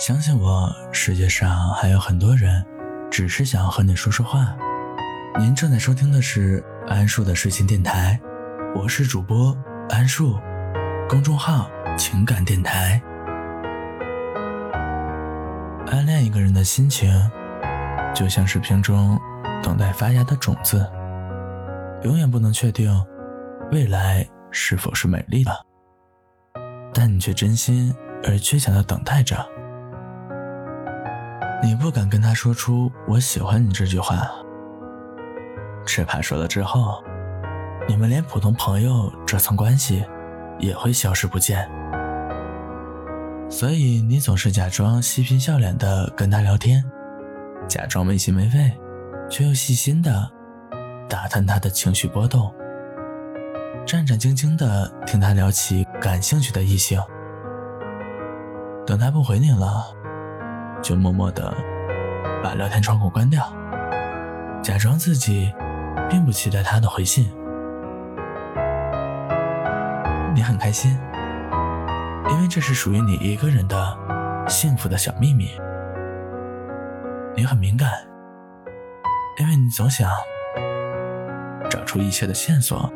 相信我，世界上还有很多人，只是想要和你说说话。您正在收听的是安树的睡前电台，我是主播安树，公众号情感电台。暗恋一个人的心情，就像是瓶中等待发芽的种子，永远不能确定未来是否是美丽的，但你却真心而倔强的等待着。你不敢跟他说出“我喜欢你”这句话，只怕说了之后，你们连普通朋友这层关系也会消失不见。所以你总是假装嬉皮笑脸的跟他聊天，假装没心没肺，却又细心的打探他的情绪波动，战战兢兢的听他聊起感兴趣的异性。等他不回你了。就默默的把聊天窗口关掉，假装自己并不期待他的回信。你很开心，因为这是属于你一个人的幸福的小秘密。你很敏感，因为你总想找出一切的线索，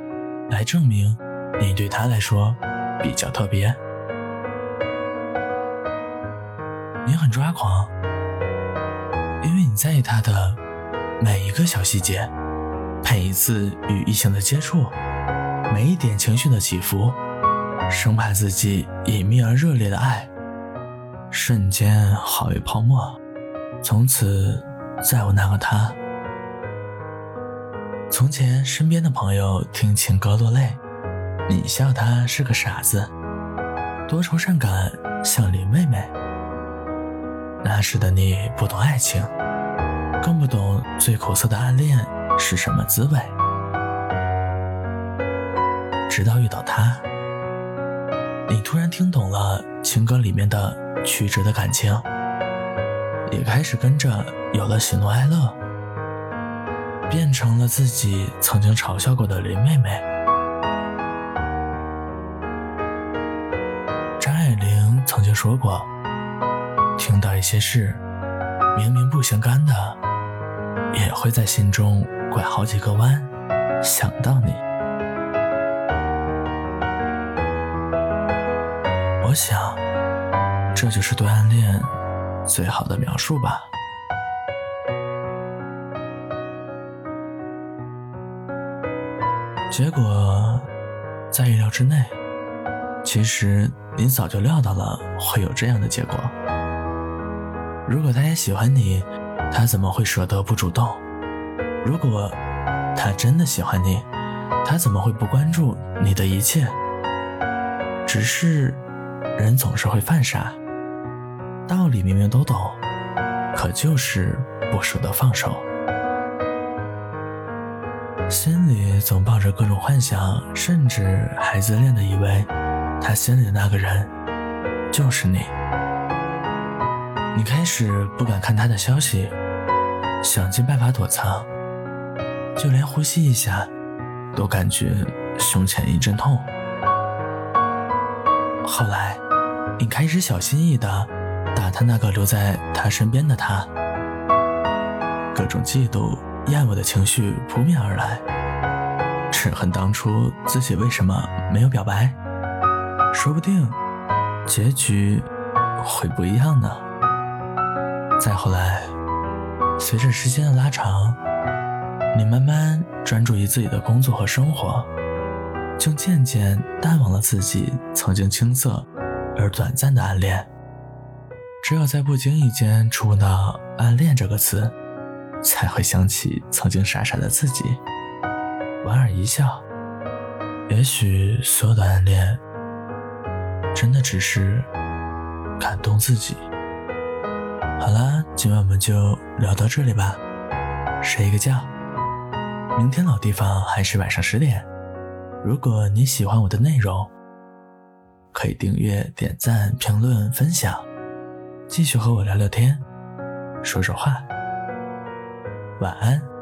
来证明你对他来说比较特别。你很抓狂，因为你在意他的每一个小细节，每一次与异性的接触，每一点情绪的起伏，生怕自己隐秘而热烈的爱瞬间化为泡沫，从此再无那个他。从前身边的朋友听情歌落泪，你笑他是个傻子，多愁善感像林妹妹。那时的你不懂爱情，更不懂最苦涩的暗恋是什么滋味。直到遇到他，你突然听懂了情歌里面的曲折的感情，也开始跟着有了喜怒哀乐，变成了自己曾经嘲笑过的林妹妹。张爱玲曾经说过。听到一些事，明明不相干的，也会在心中拐好几个弯，想到你。我想，这就是对暗恋最好的描述吧。结果，在意料之内。其实，你早就料到了会有这样的结果。如果他也喜欢你，他怎么会舍得不主动？如果他真的喜欢你，他怎么会不关注你的一切？只是人总是会犯傻，道理明明都懂，可就是不舍得放手，心里总抱着各种幻想，甚至还自恋的以为他心里的那个人就是你。你开始不敢看他的消息，想尽办法躲藏，就连呼吸一下，都感觉胸前一阵痛。后来，你开始小心翼翼地打探那个留在他身边的他，各种嫉妒、厌恶的情绪扑面而来，只恨当初自己为什么没有表白，说不定结局会不一样呢。再后来，随着时间的拉长，你慢慢专注于自己的工作和生活，就渐渐淡忘了自己曾经青涩而短暂的暗恋。只有在不经意间触碰到“暗恋”这个词，才会想起曾经傻傻的自己，莞尔一笑。也许所有的暗恋，真的只是感动自己。好啦，今晚我们就聊到这里吧，睡一个觉。明天老地方还是晚上十点。如果你喜欢我的内容，可以订阅、点赞、评论、分享，继续和我聊聊天，说说话。晚安。